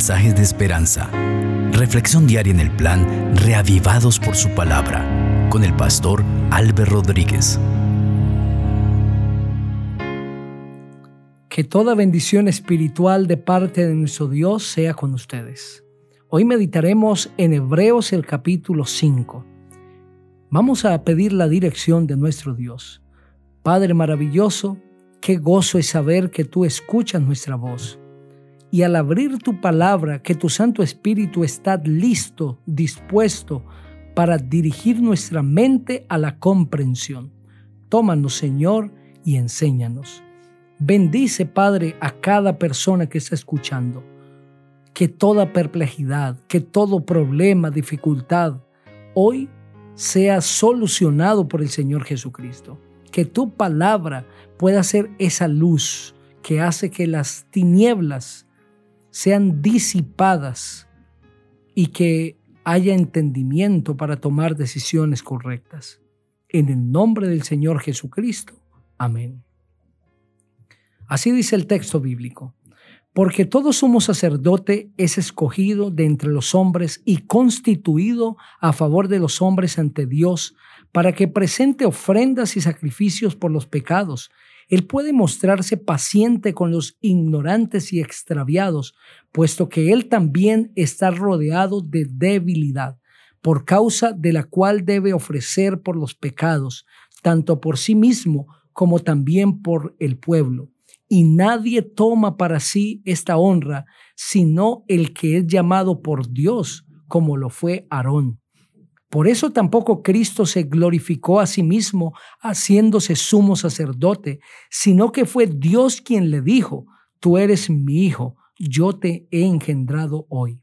mensajes de esperanza. Reflexión diaria en el plan Reavivados por su palabra con el pastor Álvaro Rodríguez. Que toda bendición espiritual de parte de nuestro Dios sea con ustedes. Hoy meditaremos en Hebreos el capítulo 5. Vamos a pedir la dirección de nuestro Dios. Padre maravilloso, qué gozo es saber que tú escuchas nuestra voz y al abrir tu palabra, que tu Santo Espíritu está listo, dispuesto para dirigir nuestra mente a la comprensión. Tómanos, Señor, y enséñanos. Bendice, Padre, a cada persona que está escuchando. Que toda perplejidad, que todo problema, dificultad, hoy sea solucionado por el Señor Jesucristo. Que tu palabra pueda ser esa luz que hace que las tinieblas sean disipadas y que haya entendimiento para tomar decisiones correctas. En el nombre del Señor Jesucristo. Amén. Así dice el texto bíblico. Porque todo sumo sacerdote es escogido de entre los hombres y constituido a favor de los hombres ante Dios para que presente ofrendas y sacrificios por los pecados él puede mostrarse paciente con los ignorantes y extraviados, puesto que Él también está rodeado de debilidad, por causa de la cual debe ofrecer por los pecados, tanto por sí mismo como también por el pueblo. Y nadie toma para sí esta honra, sino el que es llamado por Dios, como lo fue Aarón. Por eso tampoco Cristo se glorificó a sí mismo haciéndose sumo sacerdote, sino que fue Dios quien le dijo, tú eres mi hijo, yo te he engendrado hoy.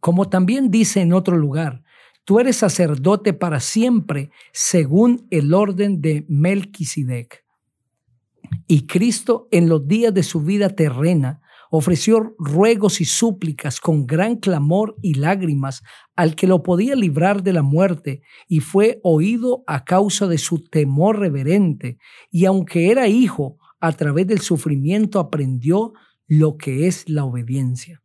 Como también dice en otro lugar, tú eres sacerdote para siempre según el orden de Melquisedec. Y Cristo en los días de su vida terrena ofreció ruegos y súplicas con gran clamor y lágrimas al que lo podía librar de la muerte, y fue oído a causa de su temor reverente, y aunque era hijo, a través del sufrimiento aprendió lo que es la obediencia.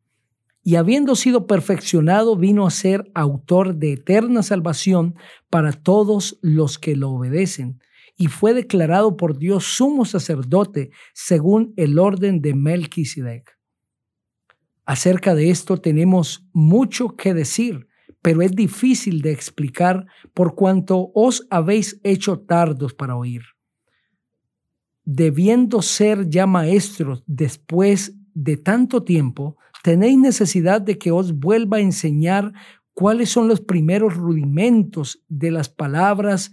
Y habiendo sido perfeccionado, vino a ser autor de eterna salvación para todos los que lo obedecen, y fue declarado por Dios sumo sacerdote según el orden de Melquisedec. Acerca de esto tenemos mucho que decir, pero es difícil de explicar por cuanto os habéis hecho tardos para oír. Debiendo ser ya maestros después de tanto tiempo, tenéis necesidad de que os vuelva a enseñar cuáles son los primeros rudimentos de las palabras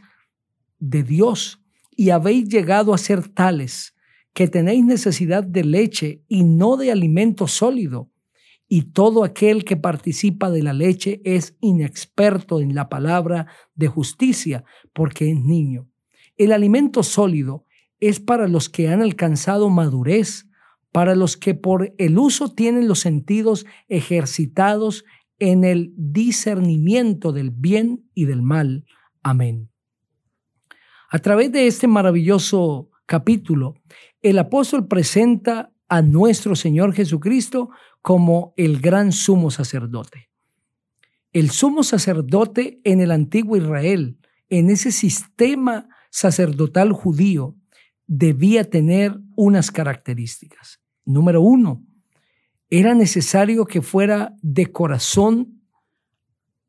de Dios y habéis llegado a ser tales que tenéis necesidad de leche y no de alimento sólido y todo aquel que participa de la leche es inexperto en la palabra de justicia porque es niño. El alimento sólido es para los que han alcanzado madurez, para los que por el uso tienen los sentidos ejercitados en el discernimiento del bien y del mal. Amén. A través de este maravilloso capítulo, el apóstol presenta a nuestro Señor Jesucristo como el gran sumo sacerdote. El sumo sacerdote en el antiguo Israel, en ese sistema sacerdotal judío, debía tener unas características. Número uno, era necesario que fuera de corazón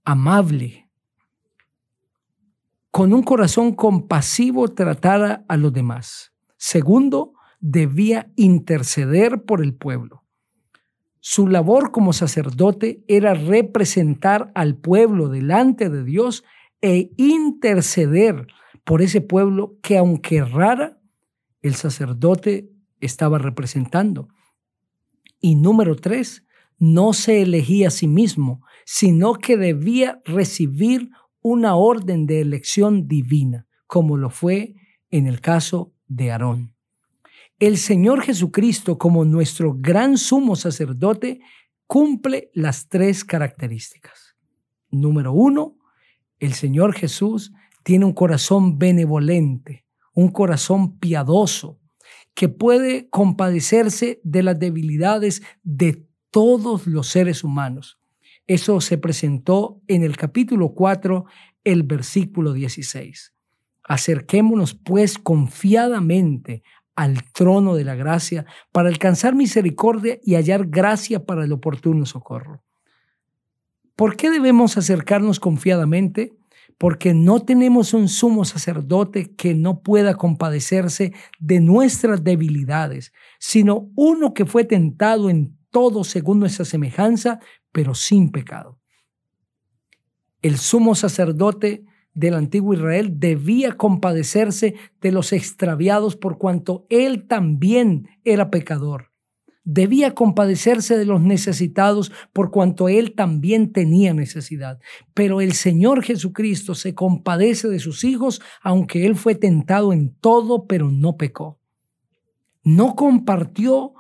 amable, con un corazón compasivo tratara a los demás. Segundo, debía interceder por el pueblo. Su labor como sacerdote era representar al pueblo delante de Dios e interceder por ese pueblo que aunque rara, el sacerdote estaba representando. Y número tres, no se elegía a sí mismo, sino que debía recibir una orden de elección divina, como lo fue en el caso de Aarón. El Señor Jesucristo, como nuestro gran sumo sacerdote, cumple las tres características. Número uno, el Señor Jesús tiene un corazón benevolente, un corazón piadoso, que puede compadecerse de las debilidades de todos los seres humanos. Eso se presentó en el capítulo 4, el versículo 16. Acerquémonos pues confiadamente al trono de la gracia para alcanzar misericordia y hallar gracia para el oportuno socorro. ¿Por qué debemos acercarnos confiadamente? Porque no tenemos un sumo sacerdote que no pueda compadecerse de nuestras debilidades, sino uno que fue tentado en todo según nuestra semejanza, pero sin pecado. El sumo sacerdote del antiguo Israel debía compadecerse de los extraviados por cuanto él también era pecador. Debía compadecerse de los necesitados por cuanto él también tenía necesidad. Pero el Señor Jesucristo se compadece de sus hijos, aunque él fue tentado en todo, pero no pecó. No compartió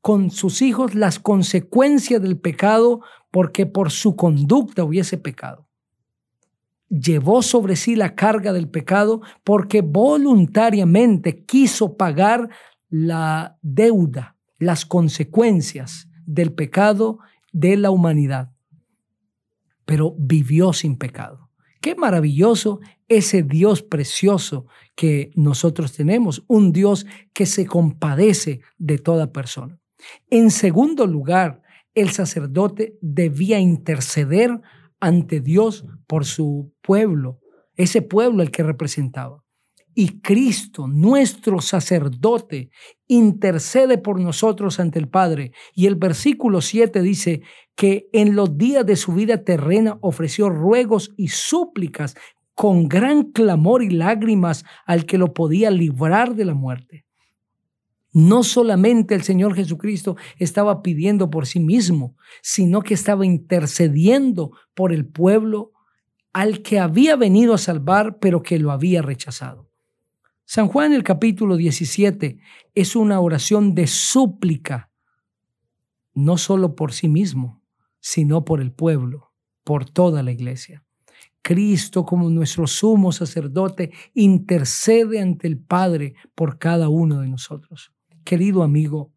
con sus hijos las consecuencias del pecado porque por su conducta hubiese pecado llevó sobre sí la carga del pecado porque voluntariamente quiso pagar la deuda, las consecuencias del pecado de la humanidad. Pero vivió sin pecado. Qué maravilloso ese Dios precioso que nosotros tenemos, un Dios que se compadece de toda persona. En segundo lugar, el sacerdote debía interceder ante Dios por su pueblo, ese pueblo el que representaba. Y Cristo, nuestro sacerdote, intercede por nosotros ante el Padre. Y el versículo 7 dice que en los días de su vida terrena ofreció ruegos y súplicas con gran clamor y lágrimas al que lo podía librar de la muerte. No solamente el Señor Jesucristo estaba pidiendo por sí mismo, sino que estaba intercediendo por el pueblo al que había venido a salvar, pero que lo había rechazado. San Juan el capítulo 17 es una oración de súplica, no solo por sí mismo, sino por el pueblo, por toda la iglesia. Cristo como nuestro sumo sacerdote intercede ante el Padre por cada uno de nosotros querido amigo,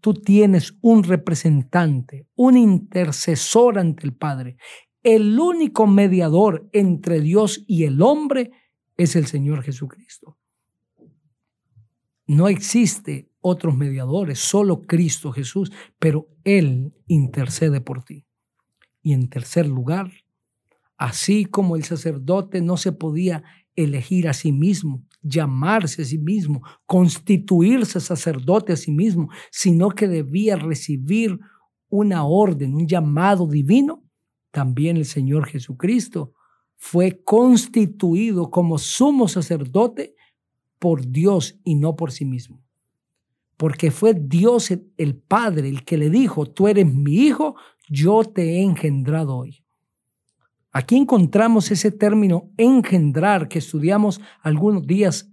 tú tienes un representante, un intercesor ante el Padre. El único mediador entre Dios y el hombre es el Señor Jesucristo. No existe otros mediadores, solo Cristo Jesús, pero Él intercede por ti. Y en tercer lugar, así como el sacerdote no se podía elegir a sí mismo, llamarse a sí mismo, constituirse sacerdote a sí mismo, sino que debía recibir una orden, un llamado divino, también el Señor Jesucristo fue constituido como sumo sacerdote por Dios y no por sí mismo. Porque fue Dios el, Padre el que le dijo, tú eres mi hijo, yo te he engendrado hoy. Aquí encontramos ese término engendrar que estudiamos algunos días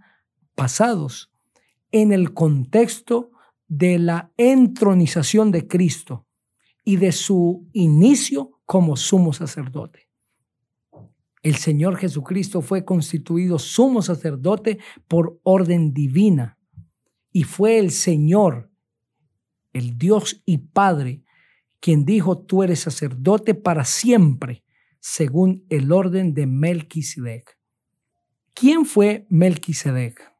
pasados en el contexto de la entronización de Cristo y de su inicio como sumo sacerdote. El Señor Jesucristo fue constituido sumo sacerdote por orden divina y fue el Señor, el Dios y Padre, quien dijo, tú eres sacerdote para siempre según el orden de Melquisedec. ¿Quién fue Melquisedec?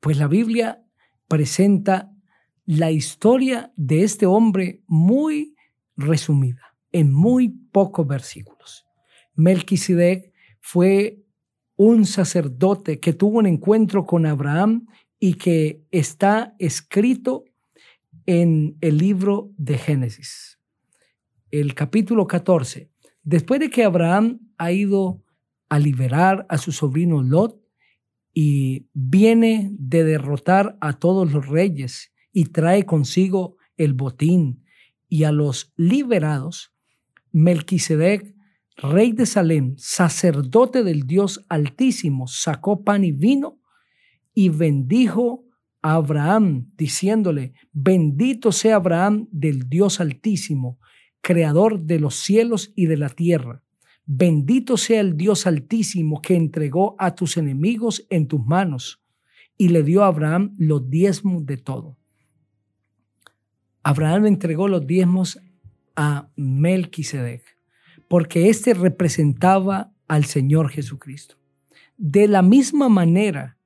Pues la Biblia presenta la historia de este hombre muy resumida, en muy pocos versículos. Melquisedec fue un sacerdote que tuvo un encuentro con Abraham y que está escrito en el libro de Génesis. El capítulo 14 Después de que Abraham ha ido a liberar a su sobrino Lot y viene de derrotar a todos los reyes y trae consigo el botín y a los liberados, Melquisedec, rey de Salem, sacerdote del Dios Altísimo, sacó pan y vino y bendijo a Abraham, diciéndole, bendito sea Abraham del Dios Altísimo, creador de los cielos y de la tierra. Bendito sea el Dios altísimo que entregó a tus enemigos en tus manos y le dio a Abraham los diezmos de todo. Abraham entregó los diezmos a Melquisedec, porque éste representaba al Señor Jesucristo. De la misma manera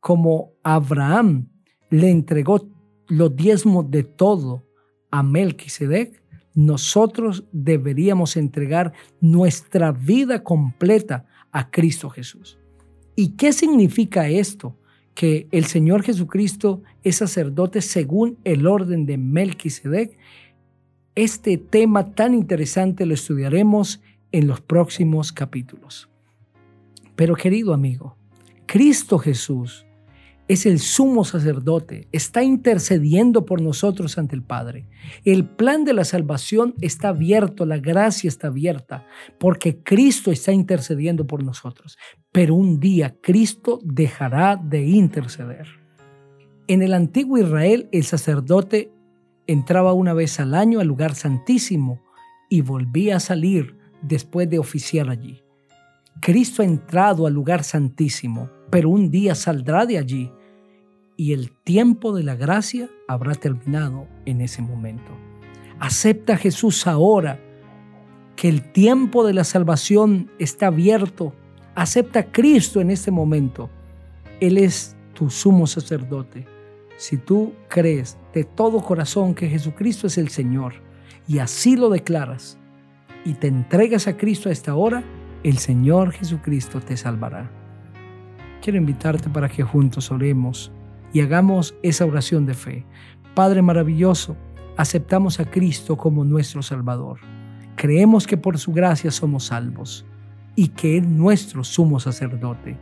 como Abraham le entregó los diezmos de todo a Melquisedec, nosotros deberíamos entregar nuestra vida completa a Cristo Jesús. ¿Y qué significa esto? Que el Señor Jesucristo es sacerdote según el orden de Melquisedec. Este tema tan interesante lo estudiaremos en los próximos capítulos. Pero querido amigo, Cristo Jesús es el sumo sacerdote, está intercediendo por nosotros ante el Padre. El plan de la salvación está abierto, la gracia está abierta, porque Cristo está intercediendo por nosotros. Pero un día Cristo dejará de interceder. En el antiguo Israel el sacerdote entraba una vez al año al lugar santísimo y volvía a salir después de oficiar allí. Cristo ha entrado al lugar santísimo, pero un día saldrá de allí y el tiempo de la gracia habrá terminado en ese momento. Acepta a Jesús ahora que el tiempo de la salvación está abierto. Acepta a Cristo en este momento. Él es tu sumo sacerdote. Si tú crees de todo corazón que Jesucristo es el Señor y así lo declaras y te entregas a Cristo a esta hora, el Señor Jesucristo te salvará. Quiero invitarte para que juntos oremos y hagamos esa oración de fe. Padre maravilloso, aceptamos a Cristo como nuestro Salvador. Creemos que por su gracia somos salvos y que es nuestro sumo sacerdote.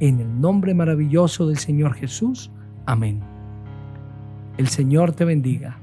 En el nombre maravilloso del Señor Jesús. Amén. El Señor te bendiga.